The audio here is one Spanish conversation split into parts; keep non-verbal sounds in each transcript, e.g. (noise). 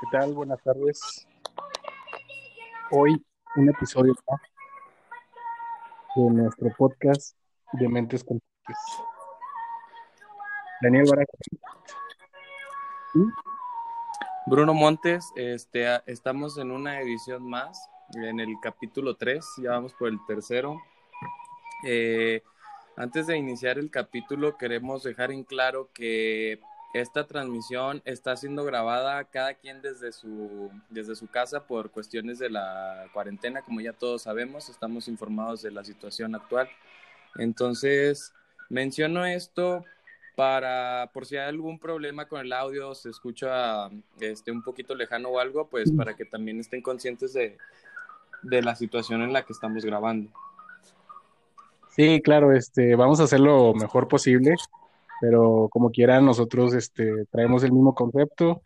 ¿Qué tal? Buenas tardes. Hoy un episodio más de nuestro podcast de Mentes Conscientes. Daniel Baraja. Bruno Montes, este, estamos en una edición más, en el capítulo 3, ya vamos por el tercero. Eh, antes de iniciar el capítulo, queremos dejar en claro que esta transmisión está siendo grabada cada quien desde su, desde su casa por cuestiones de la cuarentena, como ya todos sabemos, estamos informados de la situación actual. Entonces, menciono esto para, por si hay algún problema con el audio, se escucha este, un poquito lejano o algo, pues para que también estén conscientes de, de la situación en la que estamos grabando. Sí, claro, este, vamos a hacer lo mejor posible, pero como quieran, nosotros este, traemos el mismo concepto,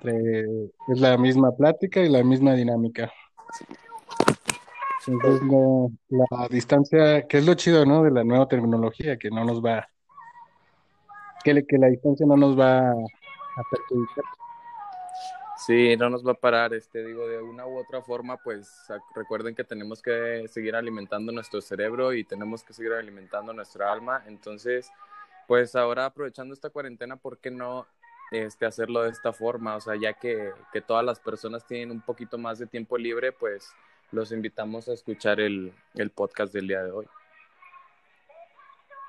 trae- es la misma plática y la misma dinámica. Entonces, la distancia, que es lo chido, ¿no? De la nueva terminología, que no nos va, que, que la distancia no nos va a perjudicar. Sí, no nos va a parar, este, digo, de una u otra forma, pues recuerden que tenemos que seguir alimentando nuestro cerebro y tenemos que seguir alimentando nuestra alma. Entonces, pues ahora aprovechando esta cuarentena, ¿por qué no este, hacerlo de esta forma? O sea, ya que, que todas las personas tienen un poquito más de tiempo libre, pues los invitamos a escuchar el, el podcast del día de hoy.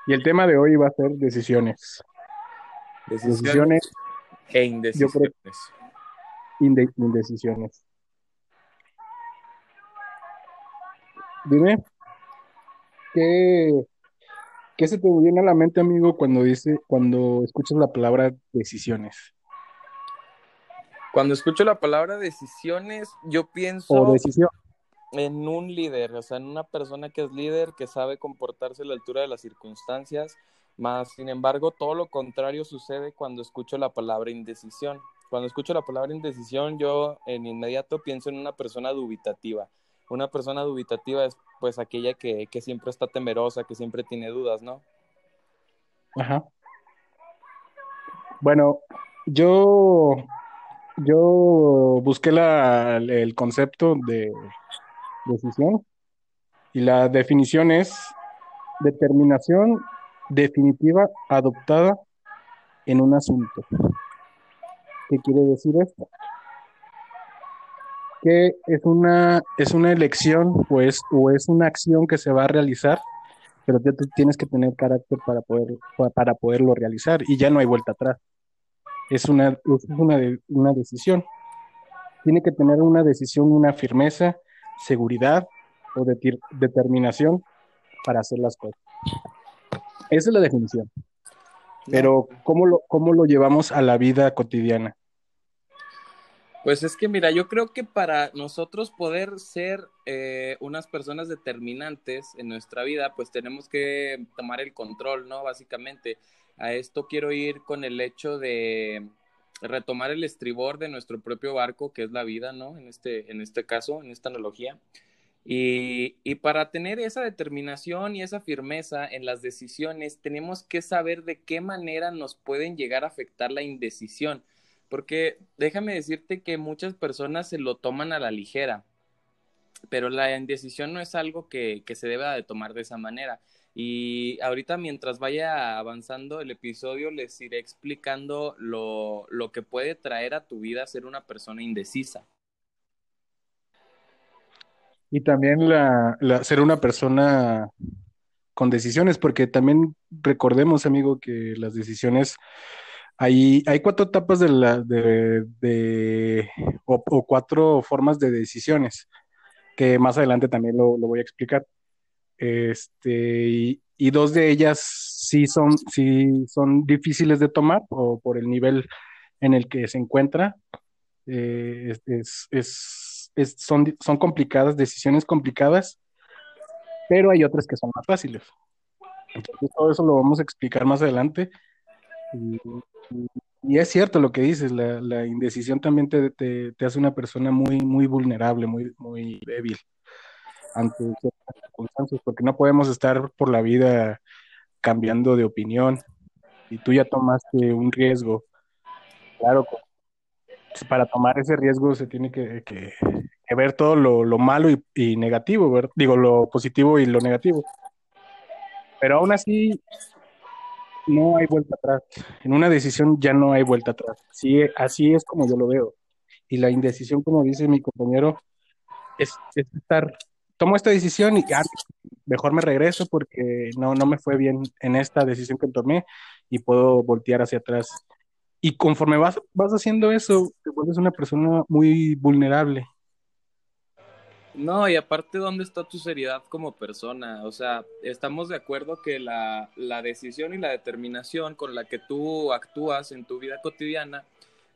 Y el tema de hoy va a ser decisiones. Decisiones, e indecisiones. inde- indecisiones. Dime, ¿qué, qué se te viene a la mente, amigo, cuando dice, cuando escuchas la palabra decisiones? Cuando escucho la palabra decisiones, yo pienso O decisión. en un líder, o sea, en una persona que es líder, que sabe comportarse a la altura de las circunstancias, más sin embargo, todo lo contrario sucede cuando escucho la palabra indecisión. Cuando escucho la palabra indecisión, yo en inmediato pienso en una persona dubitativa. Una persona dubitativa es pues aquella que, que siempre está temerosa, que siempre tiene dudas, ¿no? Ajá. Bueno, yo, yo busqué la, el concepto de decisión y la definición es determinación definitiva adoptada en un asunto. ¿Qué quiere decir esto? Que es una, es una elección pues, o es una acción que se va a realizar, pero tú tú tienes que tener carácter para, poder, para poderlo realizar y ya no hay vuelta atrás. Es una, es una, una decisión. Tiene que tener una decisión, una firmeza, seguridad o determinación para hacer las cosas. Esa es la definición. Pero ¿cómo lo, cómo lo llevamos a la vida cotidiana? Pues es que mira, yo creo que para nosotros poder ser eh, unas personas determinantes en nuestra vida, pues tenemos que tomar el control, ¿no? Básicamente, a esto quiero ir con el hecho de retomar el estribor de nuestro propio barco, que es la vida, ¿no? En este, en este caso, en esta analogía. Y, y para tener esa determinación y esa firmeza en las decisiones, tenemos que saber de qué manera nos pueden llegar a afectar la indecisión. Porque déjame decirte que muchas personas se lo toman a la ligera, pero la indecisión no es algo que, que se deba de tomar de esa manera. Y ahorita mientras vaya avanzando el episodio, les iré explicando lo, lo que puede traer a tu vida ser una persona indecisa. Y también la, ser una persona con decisiones, porque también recordemos, amigo, que las decisiones, hay, hay cuatro etapas de la, de, de- o, o cuatro formas de decisiones, que más adelante también lo, lo voy a explicar. Este, y, y dos de ellas sí son, sí son difíciles de tomar, o por el nivel en el que se encuentra. Eh, es, es- es- son, son complicadas, decisiones complicadas, pero hay otras que son más fáciles. Entonces, todo eso lo vamos a explicar más adelante. Y, es cierto lo que dices, la, indecisión también te, te- te hace una persona muy, muy vulnerable, muy, muy débil ante ciertas circunstancias, porque no podemos estar por la vida cambiando de opinión. Y tú ya tomaste un riesgo, claro, con, para tomar ese riesgo se tiene que, que, ver todo lo, lo malo y, y negativo, ¿verdad? digo, lo positivo y lo negativo. Pero aún así, no hay vuelta atrás. En una decisión ya no hay vuelta atrás. Así, así es como yo lo veo. Y la indecisión, como dice mi compañero, es, es estar, tomo esta decisión y ya, mejor me regreso porque no, no me fue bien en esta decisión que tomé y puedo voltear hacia atrás. Y conforme vas, vas haciendo eso, te vuelves una persona muy vulnerable. No, y aparte, ¿dónde está tu seriedad como persona? O sea, estamos de acuerdo que la, la, decisión y la determinación con la que tú actúas en tu vida cotidiana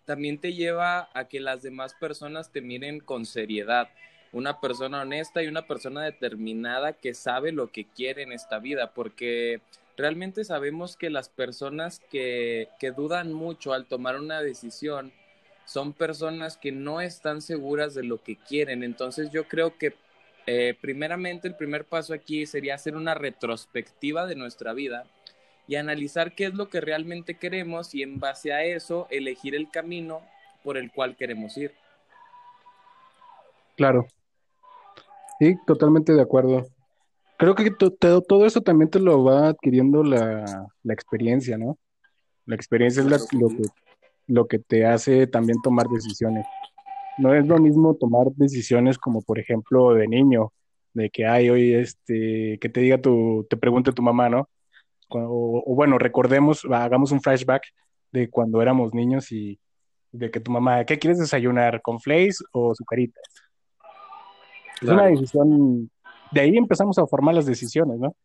también te lleva a que las demás personas te miren con seriedad. Una persona honesta y una persona determinada que sabe lo que quiere en esta vida, porque realmente sabemos que las personas que, que dudan mucho al tomar una decisión, son personas que no están seguras de lo que quieren. Entonces yo creo que eh, primeramente el primer paso aquí sería hacer una retrospectiva de nuestra vida y analizar qué es lo que realmente queremos y en base a eso elegir el camino por el cual queremos ir. Claro. Sí, totalmente de acuerdo. Creo que todo eso también te lo va adquiriendo la, la experiencia, ¿no? La experiencia es la, lo que lo que te hace también tomar decisiones. No es lo mismo tomar decisiones como, por ejemplo, de niño, de que, ay, hoy, este, que te diga tu, te pregunte tu mamá, ¿no? O, o, bueno, recordemos, hagamos un flashback de cuando éramos niños y de que tu mamá, ¿qué quieres desayunar? ¿Con flakes o sucaritas? Claro. Es una decisión, de ahí empezamos a formar las decisiones, ¿no?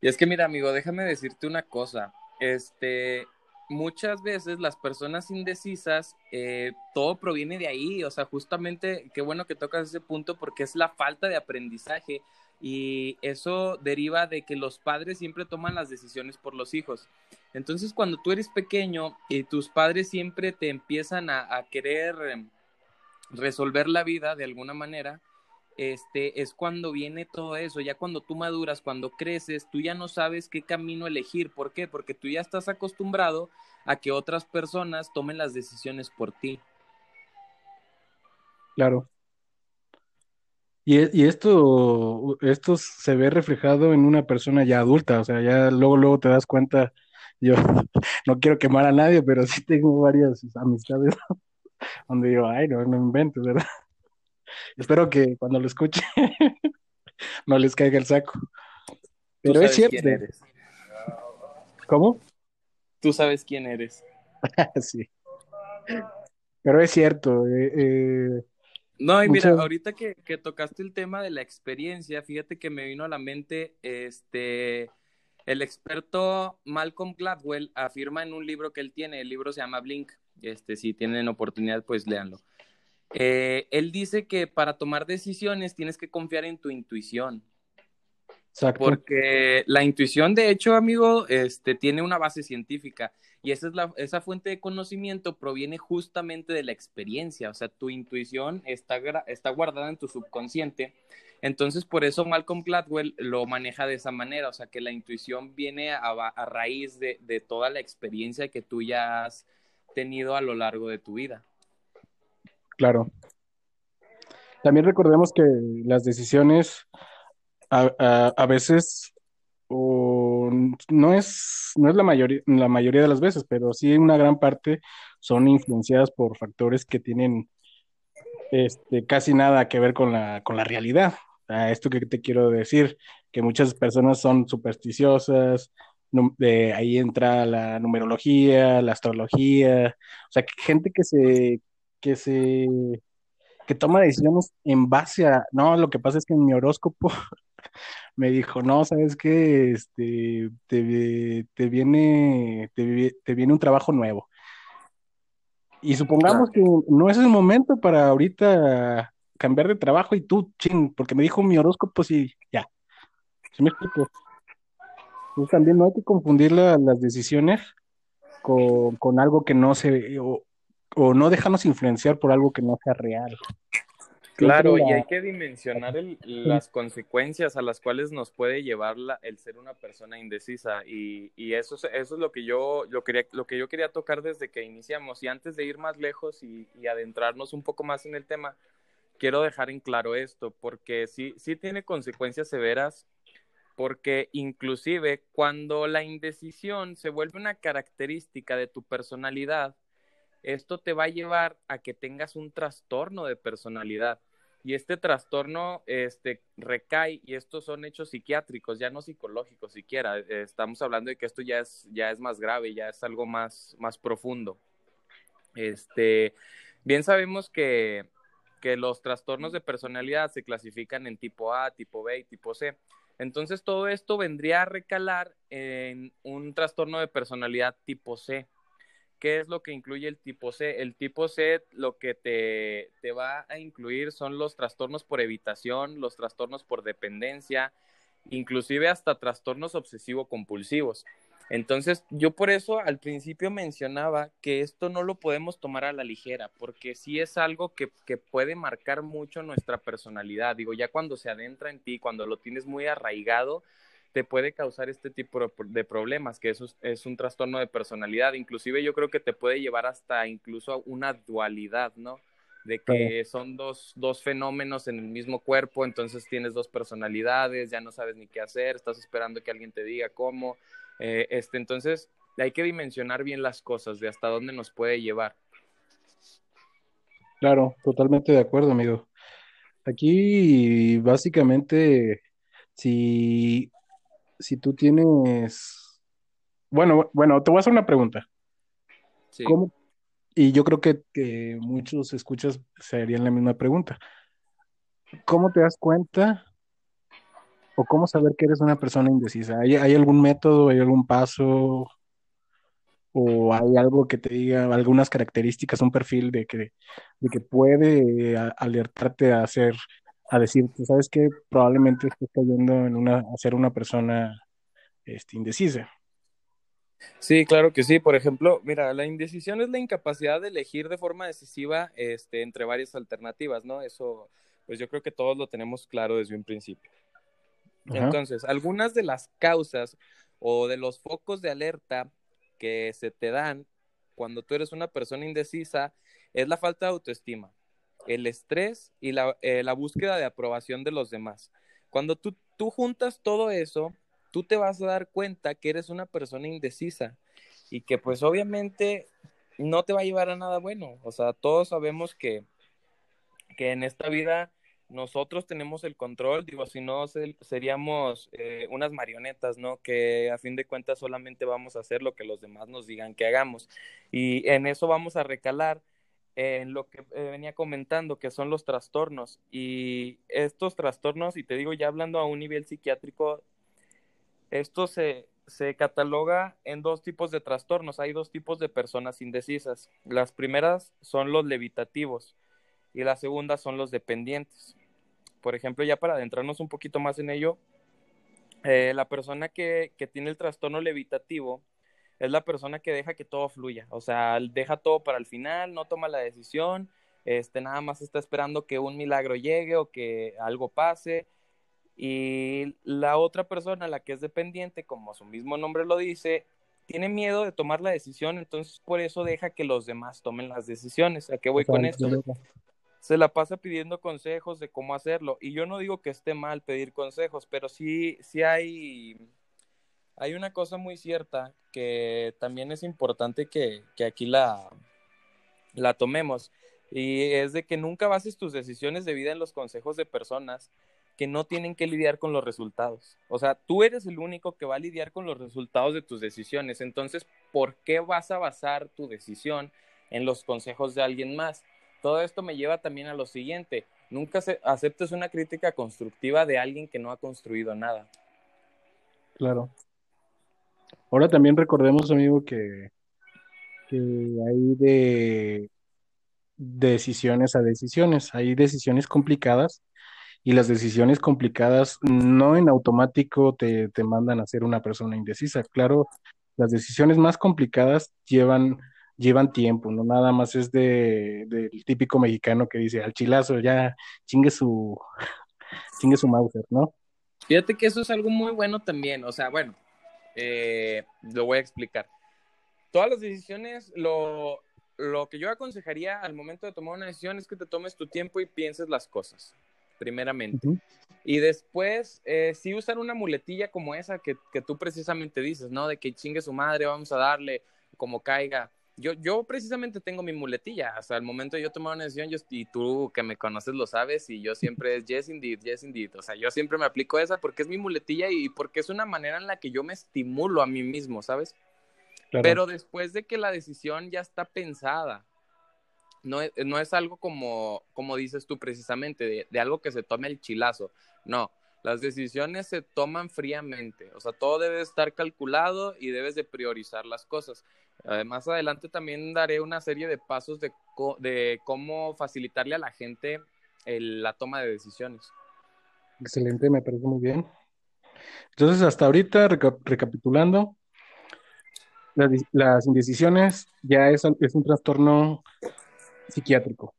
Y es que mira, amigo, déjame decirte una cosa. Este, muchas veces las personas indecisas, eh, todo proviene de ahí, o sea, justamente, qué bueno que tocas ese punto porque es la falta de aprendizaje y eso deriva de que los padres siempre toman las decisiones por los hijos. Entonces, cuando tú eres pequeño y tus padres siempre te empiezan a, a querer em, resolver la vida de alguna manera, este, es cuando viene todo eso, ya cuando tú maduras, cuando creces, tú ya no sabes qué camino elegir. ¿Por qué? Porque tú ya estás acostumbrado a que otras personas tomen las decisiones por ti. Claro. Y, y esto, esto se ve reflejado en una persona ya adulta, o sea, ya luego, luego te das cuenta, yo (laughs) no quiero quemar a nadie, pero sí tengo varias amistades (laughs) donde digo, ay, no, no inventes, ¿verdad? Espero que cuando lo escuche (laughs) no les caiga el saco. Pero es cierto. Quién eres. ¿Cómo? Tú sabes quién eres. (laughs) sí. Pero es cierto. Eh, eh, no, y mira, muchas... ahorita que, que, tocaste el tema de la experiencia, fíjate que me vino a la mente este. El experto Malcolm Gladwell afirma en un libro que él tiene, el libro se llama Blink, este, si tienen oportunidad, pues léanlo. Eh, él dice que para tomar decisiones tienes que confiar en tu intuición. Exacto. Porque la intuición, de hecho, amigo, este, tiene una base científica y esa, es la, esa fuente de conocimiento proviene justamente de la experiencia. O sea, tu intuición está, está guardada en tu subconsciente. Entonces, por eso Malcolm Gladwell lo maneja de esa manera. O sea, que la intuición viene a, a raíz de, de toda la experiencia que tú ya has tenido a lo largo de tu vida. Claro. También recordemos que las decisiones a, a, a veces o, no es, no es la, mayoría, la mayoría de las veces, pero sí una gran parte son influenciadas por factores que tienen este, casi nada que ver con la, con la realidad. A esto que te quiero decir, que muchas personas son supersticiosas, de ahí entra la numerología, la astrología, o sea, gente que se, que se que toma decisiones en base a no, lo que pasa es que en mi horóscopo (laughs) me dijo, no, sabes que este te, te viene te, te, viene un trabajo nuevo. Y supongamos que no es el momento para ahorita cambiar de trabajo y tú, ching, porque me dijo mi horóscopo, sí, ya. ¿Sí me explico? Entonces también no hay que confundir la, las decisiones con, con, algo que no se, o, o no dejarnos influenciar por algo que no sea real. Claro, y hay que dimensionar las consecuencias a las cuales nos puede llevar el ser una persona indecisa y, eso, eso es lo que, yo, lo, quería, lo que yo quería tocar desde que iniciamos y antes de ir más lejos y, adentrarnos un poco más en el tema, quiero dejar en claro esto porque sí, sí tiene consecuencias severas porque inclusive cuando la indecisión se vuelve una característica de tu personalidad, esto te va a llevar a que tengas un trastorno de personalidad. Y este trastorno este, recae, y estos son hechos psiquiátricos, ya no psicológicos siquiera. Estamos hablando de que esto ya es, ya es más grave, ya es algo más, más profundo. Este, bien sabemos que, que los trastornos de personalidad se clasifican en tipo A, tipo B y tipo C. Entonces todo esto vendría a recalar en un trastorno de personalidad tipo C. ¿Qué es lo que incluye el tipo C? El tipo C lo que te, te va a incluir son los trastornos por evitación, los trastornos por dependencia, inclusive hasta trastornos obsesivo-compulsivos. Entonces, yo por eso al principio mencionaba que esto no lo podemos tomar a la ligera, porque sí es algo que, que, puede marcar mucho nuestra personalidad. Digo, ya cuando se adentra en ti, cuando lo tienes muy arraigado, te puede causar este tipo de problemas, que eso es, un trastorno de personalidad. Inclusive yo creo que te puede llevar hasta incluso a una dualidad, ¿no? De que son dos, dos fenómenos en el mismo cuerpo, entonces tienes dos personalidades, ya no sabes ni qué hacer, estás esperando que alguien te diga cómo eh, este, entonces, hay que dimensionar bien las cosas, de hasta dónde nos puede llevar. Claro, totalmente de acuerdo, amigo. Aquí, básicamente, si, si tú tienes... Bueno, bueno, te voy a hacer una pregunta. Sí. Y yo creo que, que muchos escuchas se harían la misma pregunta. ¿Cómo te das cuenta o cómo saber que eres una persona indecisa? ¿Hay, algún método, hay algún paso o hay algo que te diga algunas características, un perfil de que, de que puede alertarte a hacer, a decir, sabes que probablemente estés cayendo en una, a ser una persona este, indecisa. Sí, claro que sí. Por ejemplo, mira, la indecisión es la incapacidad de elegir de forma decisiva este, entre varias alternativas, ¿no? Eso, pues yo creo que todos lo tenemos claro desde un principio. Entonces, algunas de las causas o de los focos de alerta que se te dan cuando tú eres una persona indecisa es la falta de autoestima, el estrés y la, eh, búsqueda de aprobación de los demás. Cuando tú, tú juntas todo eso, tú te vas a dar cuenta que eres una persona indecisa y que pues obviamente no te va a llevar a nada bueno. O sea, todos sabemos que, que en esta vida nosotros tenemos el control, digo, si no seríamos eh, unas marionetas, ¿no? Que a fin de cuentas solamente vamos a hacer lo que los demás nos digan que hagamos. Y en eso vamos a recalar en lo que eh, venía comentando, que son los trastornos. Y estos trastornos, y te digo ya hablando a un nivel psiquiátrico, esto se, se cataloga en dos tipos de trastornos. Hay dos tipos de personas indecisas. Las primeras son los levitativos y la segunda son los dependientes. Por ejemplo, ya para adentrarnos un poquito más en ello, eh, la persona que, que, tiene el trastorno levitativo es la persona que deja que todo fluya, o sea, deja todo para el final, no toma la decisión, este, nada más está esperando que un milagro llegue o que algo pase. Y la otra persona, la que es dependiente, como su mismo nombre lo dice, tiene miedo de tomar la decisión, entonces por eso deja que los demás tomen las decisiones. ¿A qué voy con esto? se la pasa pidiendo consejos de cómo hacerlo. Y yo no digo que esté mal pedir consejos, pero sí, sí hay, hay una cosa muy cierta que también es importante que, que aquí la, la tomemos. Y es de que nunca bases tus decisiones de vida en los consejos de personas que no tienen que lidiar con los resultados. O sea, tú eres el único que va a lidiar con los resultados de tus decisiones. Entonces, ¿por qué vas a basar tu decisión en los consejos de alguien más? todo esto me lleva también a lo siguiente, nunca aceptes una crítica constructiva de alguien que no ha construido nada. Claro. Ahora también recordemos, amigo, que, que hay de decisiones a decisiones, hay decisiones complicadas y las decisiones complicadas no en automático te, te mandan a ser una persona indecisa. Claro, las decisiones más complicadas llevan llevan tiempo, no nada más es de, del típico mexicano que dice al chilazo, ya chingue su, (laughs) chingue su Mauser, ¿no? Fíjate que eso es algo muy bueno también, o sea, bueno, eh, lo voy a explicar. Todas las decisiones, lo, lo que yo aconsejaría al momento de tomar una decisión es que te tomes tu tiempo y pienses las cosas, primeramente. Y después, eh, sí usar una muletilla como esa que, que, tú precisamente dices, ¿no? De que chingue su madre, vamos a darle como caiga. Yo, yo precisamente tengo mi muletilla. Hasta el momento de yo tomar una decisión, yo, y tú que me conoces lo sabes, y yo siempre es yes indeed, yes indeed. O sea, yo siempre me aplico esa porque es mi muletilla y porque es una manera en la que yo me estimulo a mí mismo, ¿sabes? Claro. Pero después de que la decisión ya está pensada, no es, no es algo como, como dices tú precisamente, de, de, algo que se tome el chilazo. No, las decisiones se toman fríamente. O sea, todo debe estar calculado y debes de priorizar las cosas. Eh, más adelante también daré una serie de pasos de, co de cómo facilitarle a la gente la toma de decisiones. Excelente, me parece muy bien. Entonces, hasta ahorita, reca recapitulando, las, indecisiones ya es un trastorno psiquiátrico,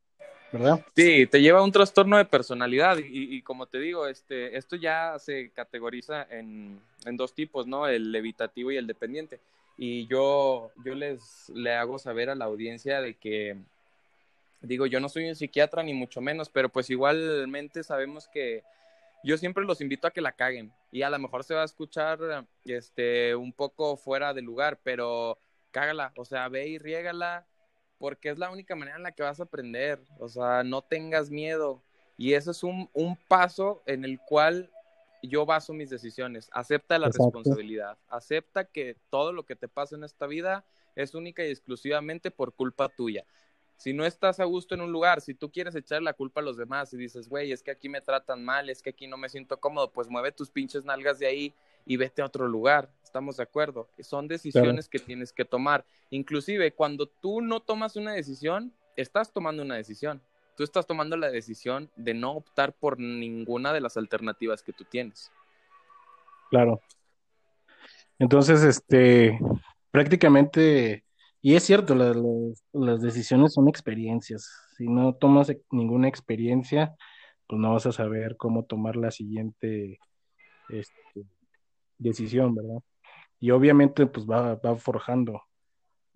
¿verdad? Sí, te lleva a un trastorno de personalidad y, y, como te digo, este, esto ya se categoriza en, en, dos tipos, ¿no? El evitativo y el dependiente. Y yo, yo les le hago saber a la audiencia de que, digo, yo no soy un psiquiatra ni mucho menos, pero pues igualmente sabemos que yo siempre los invito a que la caguen y a lo mejor se va a escuchar este, un poco fuera de lugar, pero cágala, o sea, ve y riégala porque es la única manera en la que vas a aprender, o sea, no tengas miedo. Y eso es un, un paso en el cual yo baso mis decisiones. Acepta la Exacto. responsabilidad, acepta que todo lo que te pasa en esta vida es única y exclusivamente por culpa tuya. Si no estás a gusto en un lugar, si tú quieres echar la culpa a los demás y dices, güey, es que aquí me tratan mal, es que aquí no me siento cómodo, pues mueve tus pinches nalgas de ahí y vete a otro lugar. Estamos de acuerdo. Son decisiones claro. que tienes que tomar. Inclusive, cuando tú no tomas una decisión, estás tomando una decisión. Tú estás tomando la decisión de no optar por ninguna de las alternativas que tú tienes. Claro. Entonces, este, prácticamente, y es cierto, la, la, las decisiones son experiencias. Si no tomas ninguna experiencia, pues no vas a saber cómo tomar la siguiente este, decisión, ¿verdad? Y obviamente, pues va, va forjando,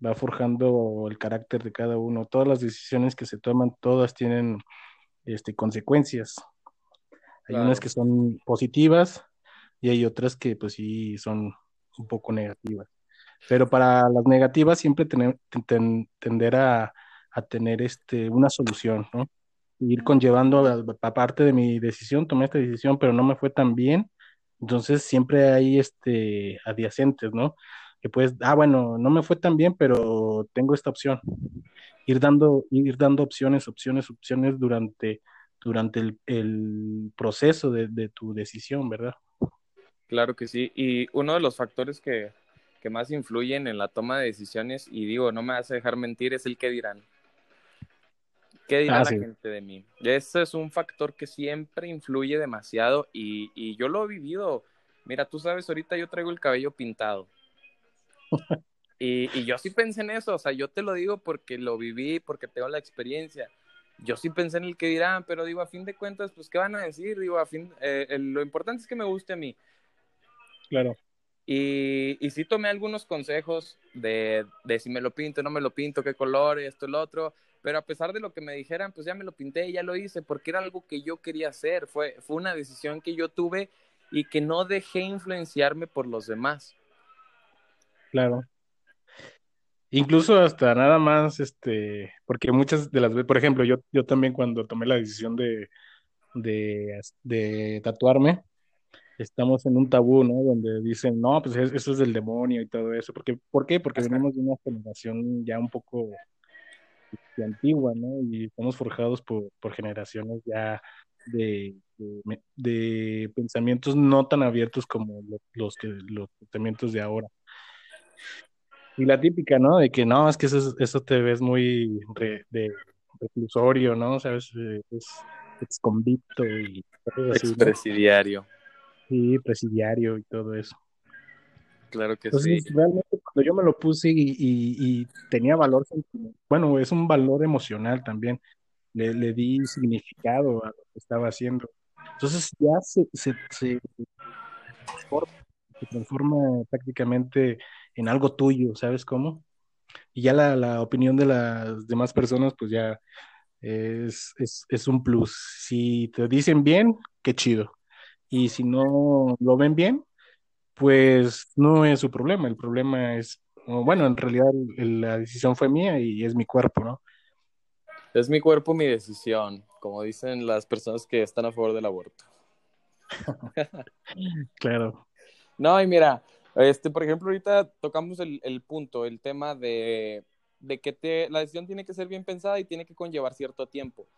va forjando el carácter de cada uno. Todas las decisiones que se toman, todas tienen este, consecuencias. Hay claro. unas que son positivas y hay otras que pues sí son un poco negativas. Pero para las negativas siempre tener, ten, tender a, a, tener este, una solución, ¿no? Ir conllevando, aparte de mi decisión, tomé esta decisión, pero no me fue tan bien, entonces siempre hay este, adyacentes, ¿no? Que puedes, ah, bueno, no me fue tan bien, pero tengo esta opción. Ir dando, ir dando opciones, opciones, opciones durante, durante el, el proceso de, de, tu decisión, ¿verdad? Claro que sí. Y uno de los factores que, que más influyen en la toma de decisiones, y digo, no me hace dejar mentir, es el que dirán. ¿Qué dirá ah, la sí. gente de mí? Ese es un factor que siempre influye demasiado y, y, yo lo he vivido. Mira, tú sabes, ahorita yo traigo el cabello pintado. (laughs) y, y, yo sí pensé en eso, o sea, yo te lo digo porque lo viví, porque tengo la experiencia. Yo sí pensé en el que dirán, pero digo, a fin de cuentas, pues, ¿qué van a decir? Digo, a fin, eh, lo importante es que me guste a mí. Claro. Y, y sí tomé algunos consejos de, de si me lo pinto, no me lo pinto, qué color, esto, el otro pero a pesar de lo que me dijeran, pues ya me lo pinté y ya lo hice, porque era algo que yo quería hacer, fue, fue una decisión que yo tuve y que no dejé influenciarme por los demás. Claro. Incluso hasta nada más, este, porque muchas de las veces, por ejemplo, yo, yo también cuando tomé la decisión de, de, de tatuarme, estamos en un tabú, ¿no? Donde dicen, no, pues eso es del demonio y todo eso. Porque, ¿Por qué? Porque venimos de una generación ya un poco antigua, ¿no? Y estamos forjados por, por generaciones ya de, de, de, pensamientos no tan abiertos como los, los, que, los pensamientos de ahora. Y la típica, ¿no? De que no, es que eso, eso te ves muy re, de reclusorio, ¿no? Sabes, es exconvicto y así, Expresidiario. ¿no? Sí, presidiario y todo eso. Claro que Entonces, sí. realmente cuando yo me lo puse y, y- y tenía valor, bueno, es un valor emocional también, le, le di significado a lo que estaba haciendo. Entonces ya se, se, se transforma, se transforma prácticamente en algo tuyo, ¿sabes cómo? Y ya la, la opinión de las demás personas, pues ya es, es, es un plus. Si te dicen bien, qué chido. Y si no lo ven bien, pues no es su problema. El problema es, bueno, en realidad la decisión fue mía y es mi cuerpo, ¿no? Es mi cuerpo, mi decisión, como dicen las personas que están a favor del aborto. (laughs) Claro, No, y mira, este, por ejemplo, ahorita tocamos el, el punto, el tema de, de que te, la decisión tiene que ser bien pensada y tiene que conllevar cierto tiempo.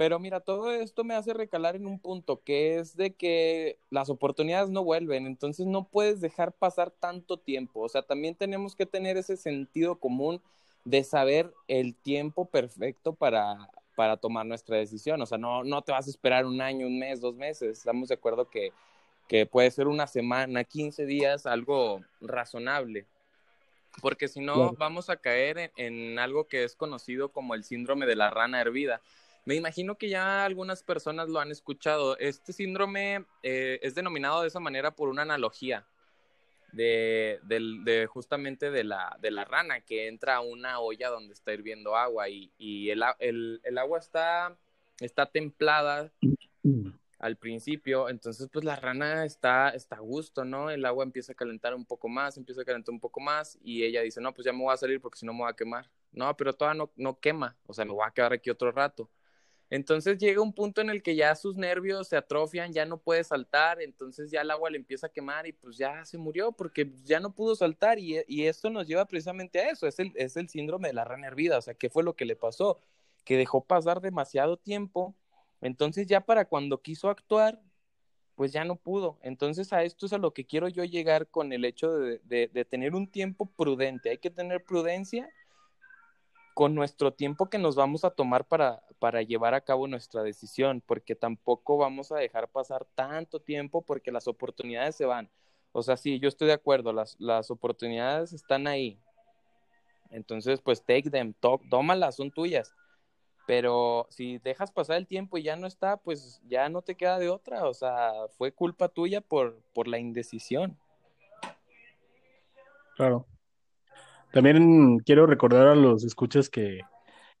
Pero mira, todo esto me hace recalar en un punto, que es de que las oportunidades no vuelven, entonces no puedes dejar pasar tanto tiempo. O sea, también tenemos que tener ese sentido común de saber el tiempo perfecto para, para tomar nuestra decisión. O sea, no, no te vas a esperar un año, un mes, dos meses. Estamos de acuerdo que, que puede ser una semana, 15 días, algo razonable. Porque si no, vamos a caer en, en algo que es conocido como el síndrome de la rana hervida. Me imagino que ya algunas personas lo han escuchado. Este síndrome eh, es denominado de esa manera por una analogía de, justamente de la, rana que entra a una olla donde está hirviendo agua y, y el, agua está, templada al principio, entonces pues la rana está, está a gusto, ¿no? El agua empieza a calentar un poco más, empieza a calentar un poco más y ella dice, no, pues ya me voy a salir porque si no me voy a quemar. No, pero todavía no, no quema, o sea, me voy a quedar aquí otro rato. Entonces llega un punto en el que ya sus nervios se atrofian, ya no puede saltar, entonces ya el agua le empieza a quemar y pues ya se murió porque ya no pudo saltar y, y esto nos lleva precisamente a eso, es el, es el síndrome de la rana hervida, o sea, ¿qué fue lo que le pasó? Que dejó pasar demasiado tiempo, entonces ya para cuando quiso actuar, pues ya no pudo. Entonces a esto es a lo que quiero yo llegar con el hecho de, de tener un tiempo prudente, hay que tener prudencia con nuestro tiempo que nos vamos a tomar para, para llevar a cabo nuestra decisión, porque tampoco vamos a dejar pasar tanto tiempo porque las oportunidades se van. O sea, sí, yo estoy de acuerdo, las, las oportunidades están ahí. Entonces, pues take them, to tómalas, son tuyas. Pero si dejas pasar el tiempo y ya no está, pues ya no te queda de otra. O sea, fue culpa tuya por, por la indecisión. Claro. También quiero recordar a los escuchas que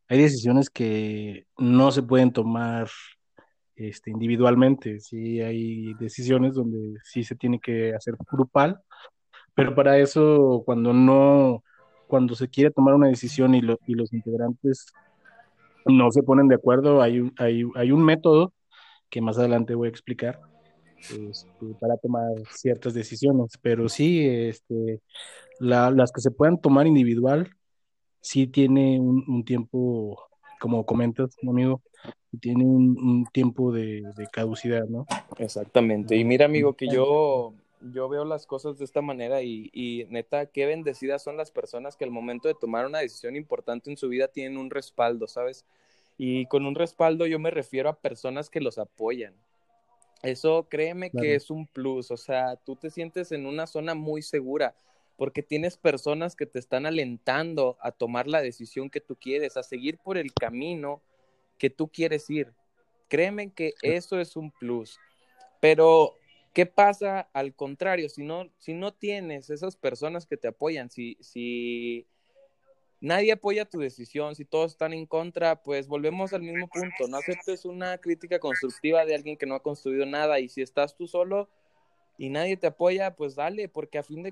hay decisiones que no se pueden tomar este, individualmente. Sí, hay decisiones donde sí se tiene que hacer grupal, pero para eso, cuando no, cuando se quiere tomar una decisión y, lo, y los integrantes no se ponen de acuerdo, hay hay, hay un método que más adelante voy a explicar este, para tomar ciertas decisiones, pero sí, este, la, las que se puedan tomar individual, sí tiene un, un tiempo, como comentas, amigo, tiene un, un tiempo de, de, caducidad, ¿no? Exactamente. Y mira, amigo, que yo, yo veo las cosas de esta manera y, y, neta, qué bendecidas son las personas que al momento de tomar una decisión importante en su vida tienen un respaldo, ¿sabes? Y con un respaldo yo me refiero a personas que los apoyan. Eso créeme claro. que es un plus, o sea, tú te sientes en una zona muy segura porque tienes personas que te están alentando a tomar la decisión que tú quieres, a seguir por el camino que tú quieres ir. Créeme que eso es un plus. Pero, ¿qué pasa al contrario? Si no, si no tienes esas personas que te apoyan, si, si nadie apoya tu decisión, si todos están en contra, pues volvemos al mismo punto. No aceptes una crítica constructiva de alguien que no ha construido nada y si estás tú solo y nadie te apoya, pues dale, porque a fin de